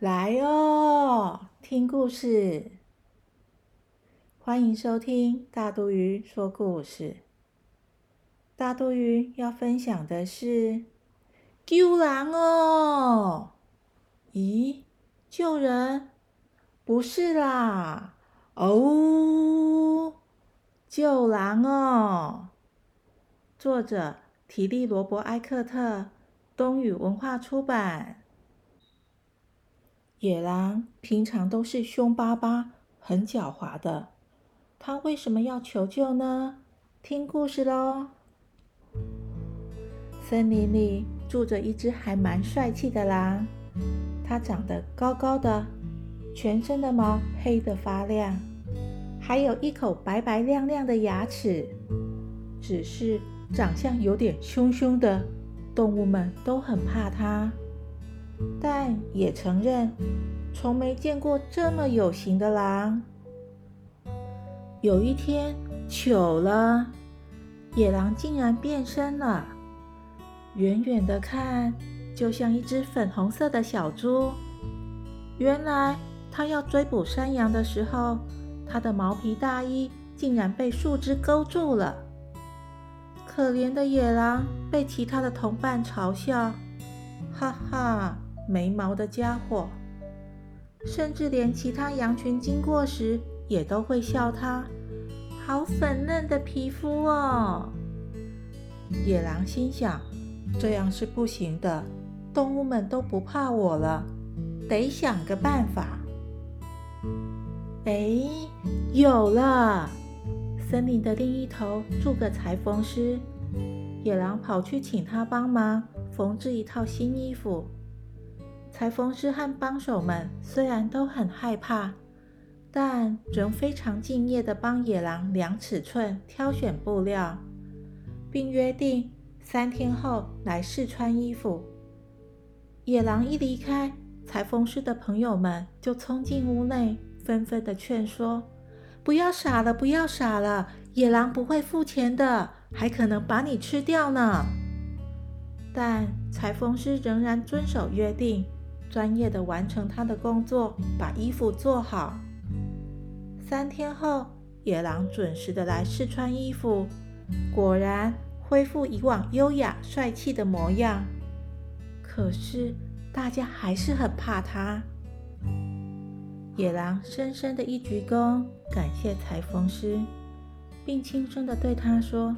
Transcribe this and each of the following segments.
来哦，听故事！欢迎收听大肚鱼说故事。大肚鱼要分享的是救狼哦！咦，救人？不是啦！哦，救狼哦！作者：提利罗伯埃克特，东宇文化出版。野狼平常都是凶巴巴、很狡猾的，他为什么要求救呢？听故事喽！森林里住着一只还蛮帅气的狼，它长得高高的，全身的毛黑得发亮，还有一口白白亮亮的牙齿。只是长相有点凶凶的，动物们都很怕它。但也承认，从没见过这么有型的狼。有一天，糗了，野狼竟然变身了。远远的看，就像一只粉红色的小猪。原来，它要追捕山羊的时候，它的毛皮大衣竟然被树枝勾住了。可怜的野狼被其他的同伴嘲笑，哈哈。没毛的家伙，甚至连其他羊群经过时也都会笑他，好粉嫩的皮肤哦。野狼心想，这样是不行的，动物们都不怕我了，得想个办法。哎，有了！森林的另一头住个裁缝师，野狼跑去请他帮忙缝制一套新衣服。裁缝师和帮手们虽然都很害怕，但仍非常敬业地帮野狼量尺寸、挑选布料，并约定三天后来试穿衣服。野狼一离开，裁缝师的朋友们就冲进屋内，纷纷地劝说：“不要傻了，不要傻了，野狼不会付钱的，还可能把你吃掉呢。”但裁缝师仍然遵守约定。专业的完成他的工作，把衣服做好。三天后，野狼准时的来试穿衣服，果然恢复以往优雅帅气的模样。可是大家还是很怕他。野狼深深的一鞠躬，感谢裁缝师，并轻声的对他说：“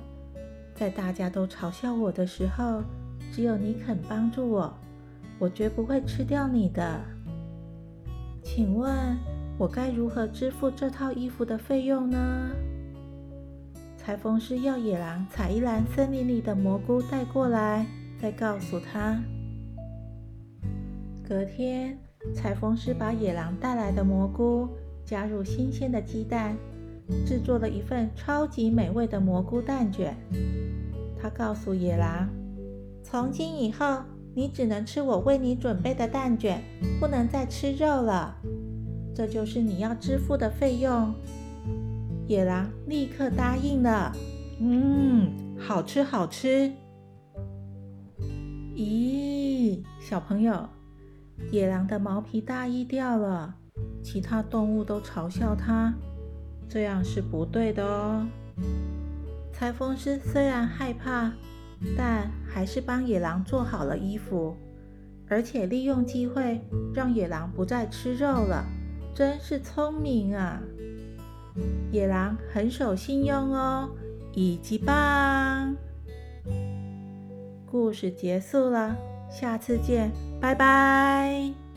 在大家都嘲笑我的时候，只有你肯帮助我。”我绝不会吃掉你的。请问，我该如何支付这套衣服的费用呢？裁缝师要野狼采一篮森林里的蘑菇带过来，再告诉他。隔天，裁缝师把野狼带来的蘑菇加入新鲜的鸡蛋，制作了一份超级美味的蘑菇蛋卷。他告诉野狼：“从今以后。”你只能吃我为你准备的蛋卷，不能再吃肉了。这就是你要支付的费用。野狼立刻答应了。嗯，好吃好吃。咦，小朋友，野狼的毛皮大衣掉了，其他动物都嘲笑它，这样是不对的哦。裁缝师虽然害怕。但还是帮野狼做好了衣服，而且利用机会让野狼不再吃肉了，真是聪明啊！野狼很守信用哦，一级棒！故事结束了，下次见，拜拜。